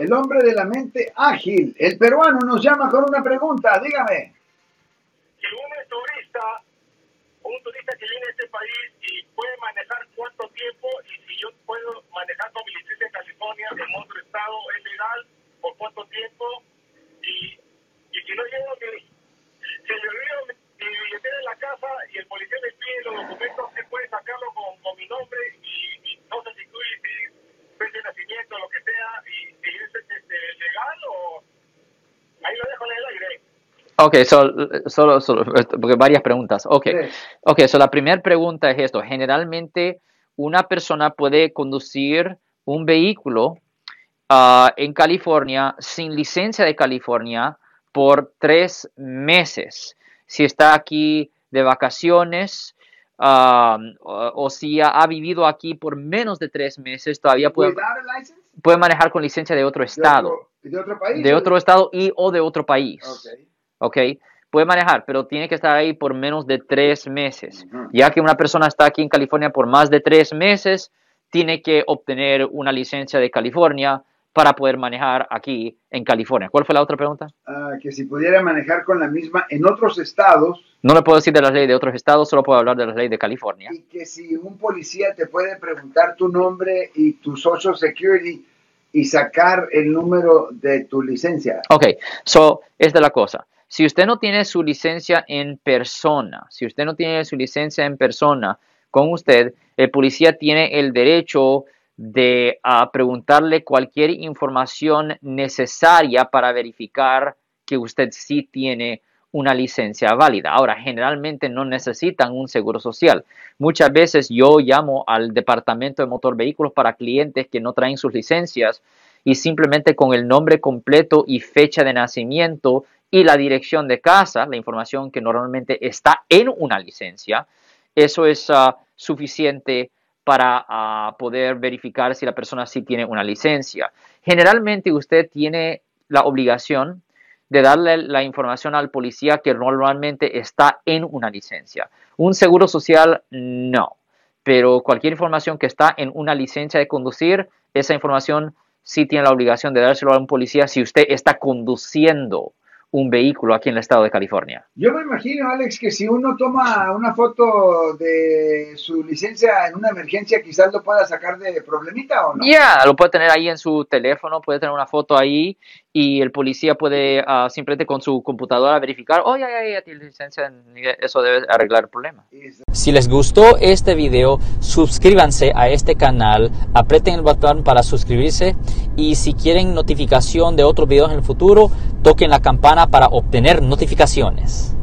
El hombre de la mente ágil. El peruano nos llama con una pregunta. Dígame. Si es turista, un turista que viene a este país y puede manejar cuánto tiempo y si yo puedo manejar con mi licencia en California en otro estado, ¿es legal? ¿Por cuánto tiempo? Y, y si no llego, mi, si yo olvido mi, mi billetera en la casa y el policía me pide los documentos, ¿se puede sacarlo con, con mi nombre y, y no sé si tú si fecha de nacimiento, lo que sea, y si es este, legal o... Ahí lo dejo en el aire. Ok, so- solo, solo, porque varias preguntas. Ok, Sí. ok, so la primera pregunta es esto. Generalmente una persona puede conducir un vehículo ah, en California sin licencia de California por tres meses. Si está aquí de vacaciones ah, o, o si ha, ha vivido aquí por menos de tres meses, todavía puede, puede manejar con licencia de otro ¿De estado, otro- ¿De otro país? de otro estado y o de otro país. Ok. ¿Ok? Puede manejar, pero tiene que estar ahí por menos de tres meses. Ya que una persona está aquí en California por más de tres meses, tiene que obtener una licencia de California para poder manejar aquí en California. ¿Cuál fue la otra pregunta? Ah, que si pudiera manejar con la misma en otros estados No le puedo decir de las leyes de otros estados, solo puedo hablar de las leyes de California. y que si un policía te puede preguntar tu nombre y tu social security y sacar el número de tu licencia. Ok, so, esta es la cosa. Si usted no tiene su licencia en persona, si usted no tiene su licencia en persona con usted, el policía tiene el derecho de ah, preguntarle cualquier información necesaria para verificar que usted sí tiene una licencia válida. Ahora, generalmente no necesitan un seguro social. Muchas veces yo llamo al departamento de motor vehículos para clientes que no traen sus licencias y simplemente con el nombre completo y fecha de nacimiento y la dirección de casa, la información que normalmente está en una licencia, eso es ah, suficiente para ah, poder verificar si la persona sí tiene una licencia. Generalmente usted tiene la obligación de darle la información al policía que normalmente está en una licencia. Un seguro social no, pero cualquier información que está en una licencia de conducir, esa información sí tiene la obligación de dárselo a un policía si usted está conduciendo un vehículo aquí en el estado de California. Yo me imagino, Alex, que si uno toma una foto de su licencia en una emergencia, quizás lo pueda sacar de problemita o no. Ya, lo puede tener ahí en su teléfono, puede tener una foto ahí y el policía puede ah, simplemente con su computadora verificar, oh, ya, ya, ya tiene licencia, eso debe arreglar el problema. Si les gustó este video, suscríbanse a este canal, aprieten el botón para suscribirse y si quieren notificación de otros videos en el futuro, toquen la campana para obtener notificaciones.